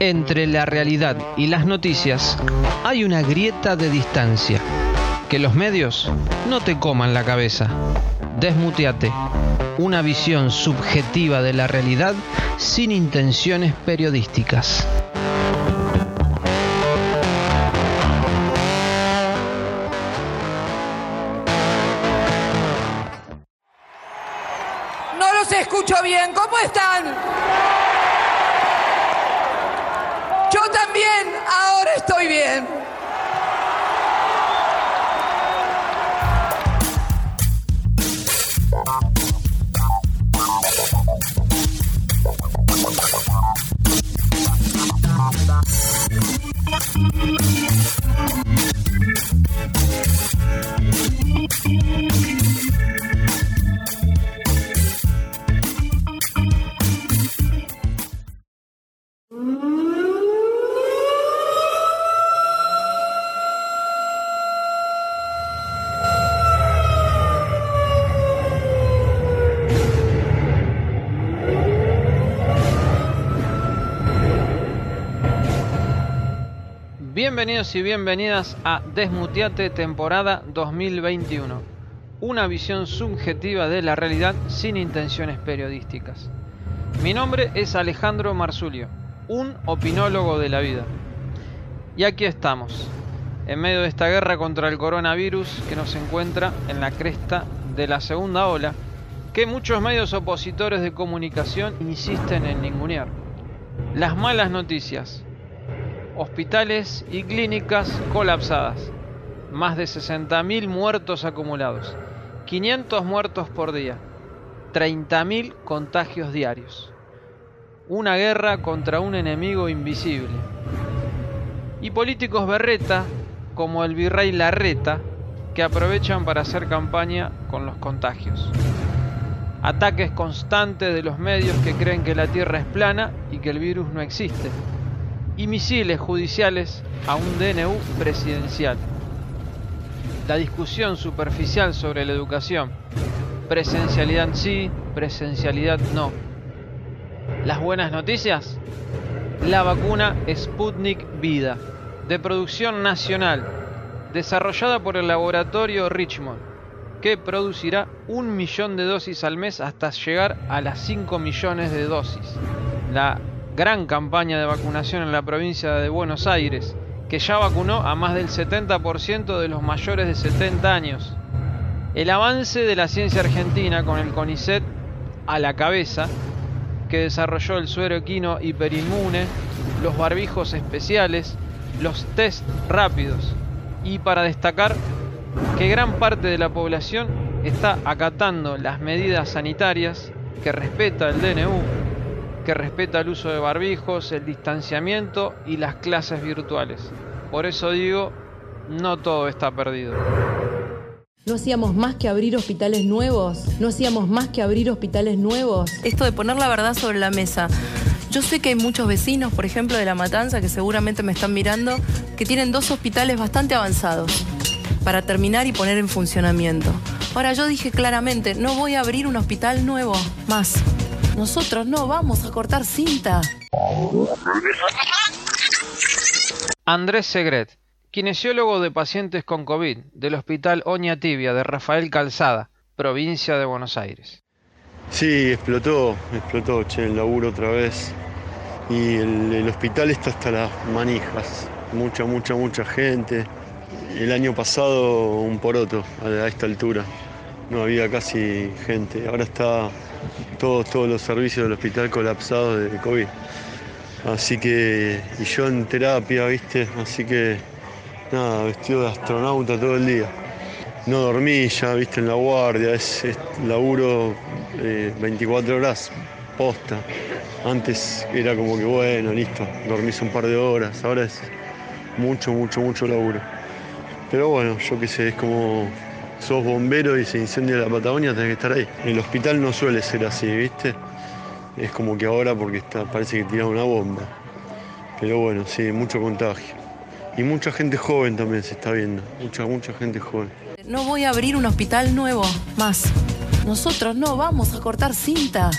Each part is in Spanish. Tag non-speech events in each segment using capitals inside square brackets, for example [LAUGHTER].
Entre la realidad y las noticias hay una grieta de distancia. Que los medios no te coman la cabeza. Desmuteate. Una visión subjetiva de la realidad sin intenciones periodísticas. No los escucho bien. ¿Cómo están? También ahora estoy bien. Bienvenidos y bienvenidas a Desmuteate temporada 2021. Una visión subjetiva de la realidad sin intenciones periodísticas. Mi nombre es Alejandro Marzulio, un opinólogo de la vida. Y aquí estamos, en medio de esta guerra contra el coronavirus que nos encuentra en la cresta de la segunda ola, que muchos medios opositores de comunicación insisten en ningunear. Las malas noticias, hospitales y clínicas colapsadas, más de 60.000 muertos acumulados, 500 muertos por día, 30.000 contagios diarios. Una guerra contra un enemigo invisible. Y políticos berreta, como el virrey Larreta, que aprovechan para hacer campaña con los contagios. Ataques constantes de los medios que creen que la Tierra es plana y que el virus no existe y misiles judiciales a un DNU presidencial. La discusión superficial sobre la educación. Presencialidad sí, presencialidad no. Las buenas noticias. La vacuna Sputnik Vida, de producción nacional, desarrollada por el laboratorio Richmond, que producirá un millón de dosis al mes hasta llegar a las 5 millones de dosis. La gran campaña de vacunación en la provincia de Buenos Aires, que ya vacunó a más del 70% de los mayores de 70 años. El avance de la ciencia argentina con el CONICET a la cabeza, que desarrolló el suero equino hiperinmune, los barbijos especiales, los test rápidos. Y para destacar que gran parte de la población está acatando las medidas sanitarias que respeta el DNU que respeta el uso de barbijos, el distanciamiento y las clases virtuales. Por eso digo, no todo está perdido. No hacíamos más que abrir hospitales nuevos, no hacíamos más que abrir hospitales nuevos. Esto de poner la verdad sobre la mesa. Yo sé que hay muchos vecinos, por ejemplo, de La Matanza, que seguramente me están mirando, que tienen dos hospitales bastante avanzados para terminar y poner en funcionamiento. Ahora yo dije claramente, no voy a abrir un hospital nuevo más. Nosotros no vamos a cortar cinta. Andrés Segret, kinesiólogo de pacientes con COVID del Hospital Oña Tibia de Rafael Calzada, provincia de Buenos Aires. Sí, explotó, explotó, che, el laburo otra vez. Y el, el hospital está hasta las manijas. Mucha, mucha, mucha gente. El año pasado un poroto a esta altura. No había casi gente. Ahora está todos, todos los servicios del hospital colapsados de COVID. Así que, y yo en terapia, viste, así que nada, vestido de astronauta todo el día. No dormí ya, viste, en la guardia, es, laburo 24 eh, horas posta. Antes era como que bueno, listo, dormís un par de horas, ahora es mucho, mucho, mucho laburo. Pero bueno, yo qué sé, es como sos bombero y se incendia la Patagonia, tenés que estar ahí. El hospital no suele ser así, ¿viste? Es como que ahora porque está, parece que tira una bomba. Pero bueno, sí, mucho contagio. Y mucha gente joven también se está viendo, mucha, mucha gente joven. No voy a abrir un hospital nuevo más. Nosotros no vamos a cortar cinta.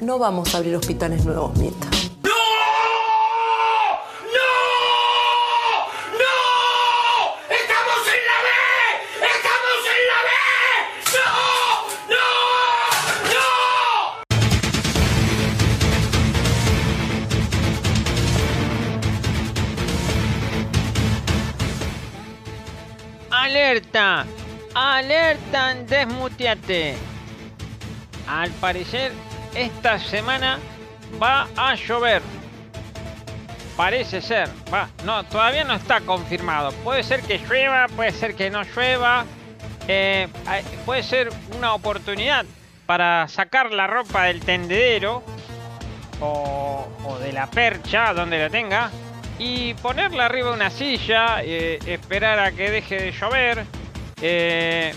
No vamos a abrir hospitales nuevos, Mirta. Alerta, alerta, desmuteate. Al parecer, esta semana va a llover. Parece ser, va, no, todavía no está confirmado. Puede ser que llueva, puede ser que no llueva. Eh, puede ser una oportunidad para sacar la ropa del tendedero o, de la percha, donde la tenga, y ponerla arriba de una silla, eh, esperar a que deje de llover. Eh,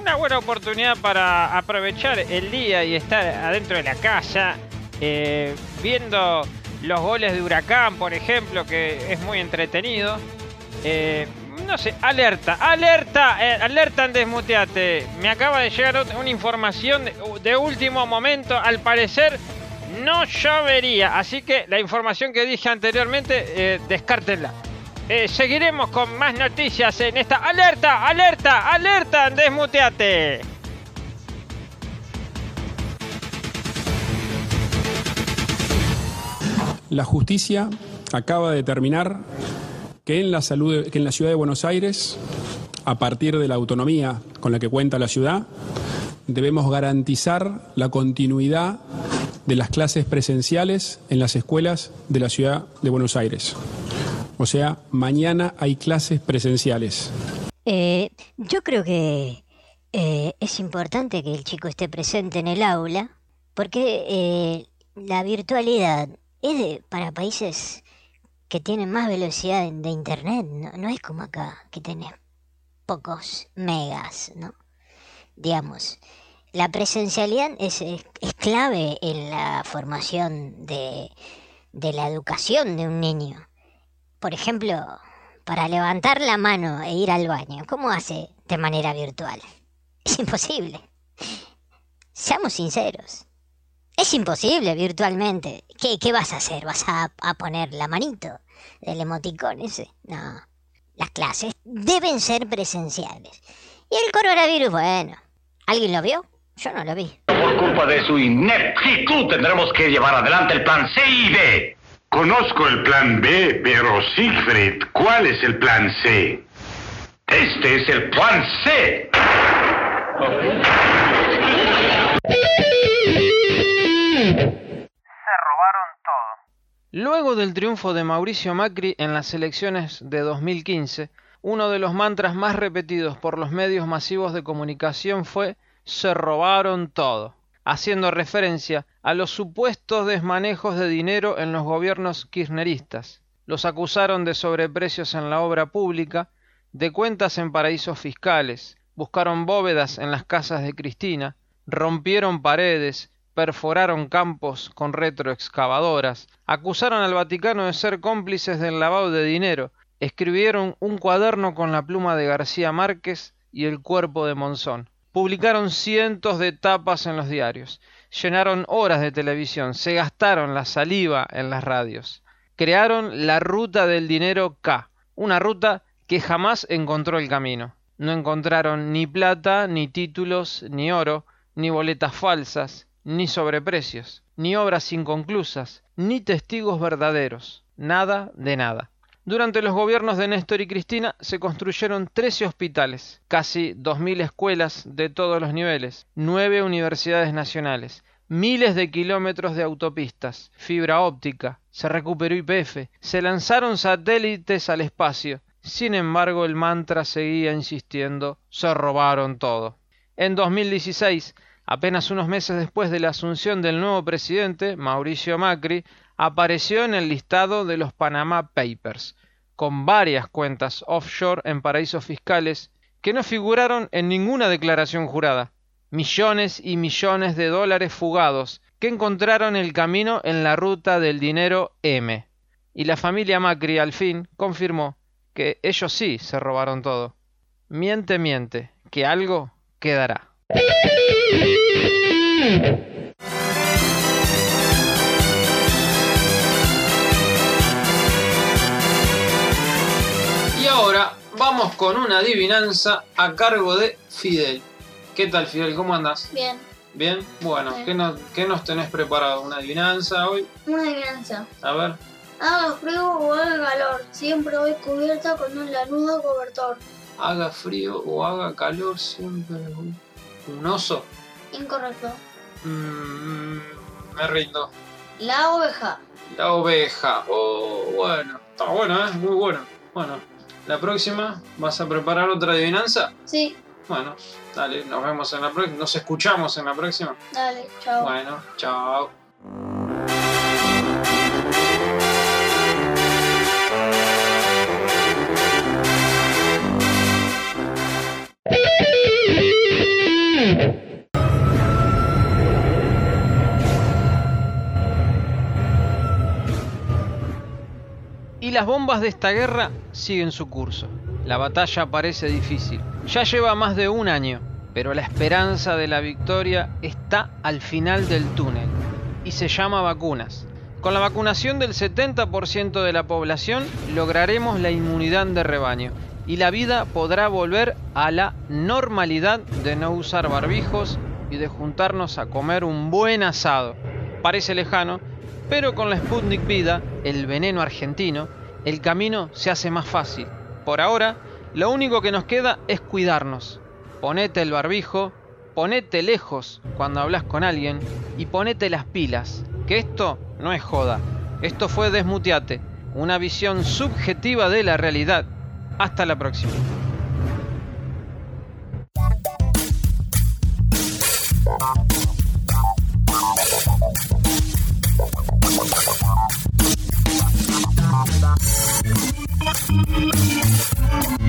una buena oportunidad para aprovechar el día y estar adentro de la casa, eh, viendo los goles de Huracán, por ejemplo, que es muy entretenido. No sé, alerta, alerta, alerta en desmuteate. Me acaba de llegar una información de, último momento. Al parecer no llovería, así que la información que dije anteriormente, descártenla. Eh, seguiremos con más noticias en esta alerta, alerta, alerta, desmuteate. La justicia acaba de determinar que en la salud, que en la ciudad de Buenos Aires, a partir de la autonomía con la que cuenta la ciudad, debemos garantizar la continuidad de las clases presenciales en las escuelas de la ciudad de Buenos Aires. O sea, mañana hay clases presenciales. Eh, yo creo que eh, es importante que el chico esté presente en el aula, porque eh, la virtualidad es para países que tienen más velocidad de, internet, no, es como acá, que tenés pocos megas, ¿no? Digamos, la presencialidad es, clave en la formación de, de la educación de un niño. Por ejemplo, para levantar la mano e ir al baño, ¿cómo hace de manera virtual? Es imposible. Seamos sinceros. Es imposible virtualmente. ¿Qué, vas a hacer? ¿Vas a, poner la manito del emoticón ese? No. Las clases deben ser presenciales. Y el coronavirus, bueno. ¿Alguien lo vio? Yo no lo vi. Por culpa de su ineptitud tendremos que llevar adelante el plan C y B. Conozco el plan B, pero Siegfried, ¿cuál es el plan C? Este es el plan C. Se robaron todo. Luego del triunfo de Mauricio Macri en las elecciones de 2015, uno de los mantras más repetidos por los medios masivos de comunicación fue se robaron todo haciendo referencia a los supuestos desmanejos de dinero en los gobiernos kirchneristas. Los acusaron de sobreprecios en la obra pública, de cuentas en paraísos fiscales, buscaron bóvedas en las casas de Cristina, rompieron paredes, perforaron campos con retroexcavadoras, acusaron al Vaticano de ser cómplices del lavado de dinero, escribieron un cuaderno con la pluma de García Márquez y el cuerpo de Monzón. Publicaron cientos de tapas en los diarios, llenaron horas de televisión, se gastaron la saliva en las radios. Crearon la ruta del dinero K, una ruta que jamás encontró el camino. No encontraron ni plata, ni títulos, ni oro, ni boletas falsas, ni sobreprecios, ni obras inconclusas, ni testigos verdaderos. Nada de nada. Durante los gobiernos de Néstor y Cristina se construyeron 13 hospitales, casi 2.000 escuelas de todos los niveles, 9 universidades nacionales, miles de kilómetros de autopistas, fibra óptica, se recuperó IPF, se lanzaron satélites al espacio. Sin embargo, el mantra seguía insistiendo, se robaron todo. En 2016, apenas unos meses después de la asunción del nuevo presidente, Mauricio Macri, apareció en el listado de los Panama Papers, con varias cuentas offshore en paraísos fiscales que no figuraron en ninguna declaración jurada. Millones y millones de dólares fugados que encontraron el camino en la ruta del dinero M. Y la familia Macri al fin confirmó que ellos sí se robaron todo. Miente, miente, que algo quedará. [LAUGHS] con una adivinanza a cargo de Fidel. ¿Qué tal, Fidel? ¿Cómo andas? Bien. ¿Bien? Bueno, ¿qué, nos, ¿qué nos tenés preparado? ¿Una adivinanza hoy? Una adivinanza. A ver. Haga frío o haga calor, siempre voy cubierta con un lanudo cobertor. Haga frío o haga calor, siempre un, un oso. Incorrecto. Mm, me rindo. La oveja. La oveja. Oh, bueno. Está bueno, ¿eh? Muy bueno. Bueno, la próxima, ¿vas a preparar otra adivinanza? Sí, Bueno, dale, nos vemos en la próxima. Nos escuchamos en la próxima. dale, chao. Bueno, chao. Las bombas de esta guerra siguen su curso. La batalla parece difícil. Ya lleva más de un año, pero la esperanza de la victoria está al final del túnel y se llama vacunas. Con la vacunación del 70% de la población lograremos la inmunidad de rebaño y la vida podrá volver a la normalidad de no usar barbijos y de juntarnos a comer un buen asado. Parece lejano, pero con la Sputnik Vida, el veneno argentino, el camino se hace más fácil. Por ahora, lo único que nos queda es cuidarnos. Ponete el barbijo, ponete lejos cuando hablas con alguien y ponete las pilas, que esto no es joda. Esto fue Desmuteate, una visión subjetiva de la realidad. Hasta la próxima. Thank you.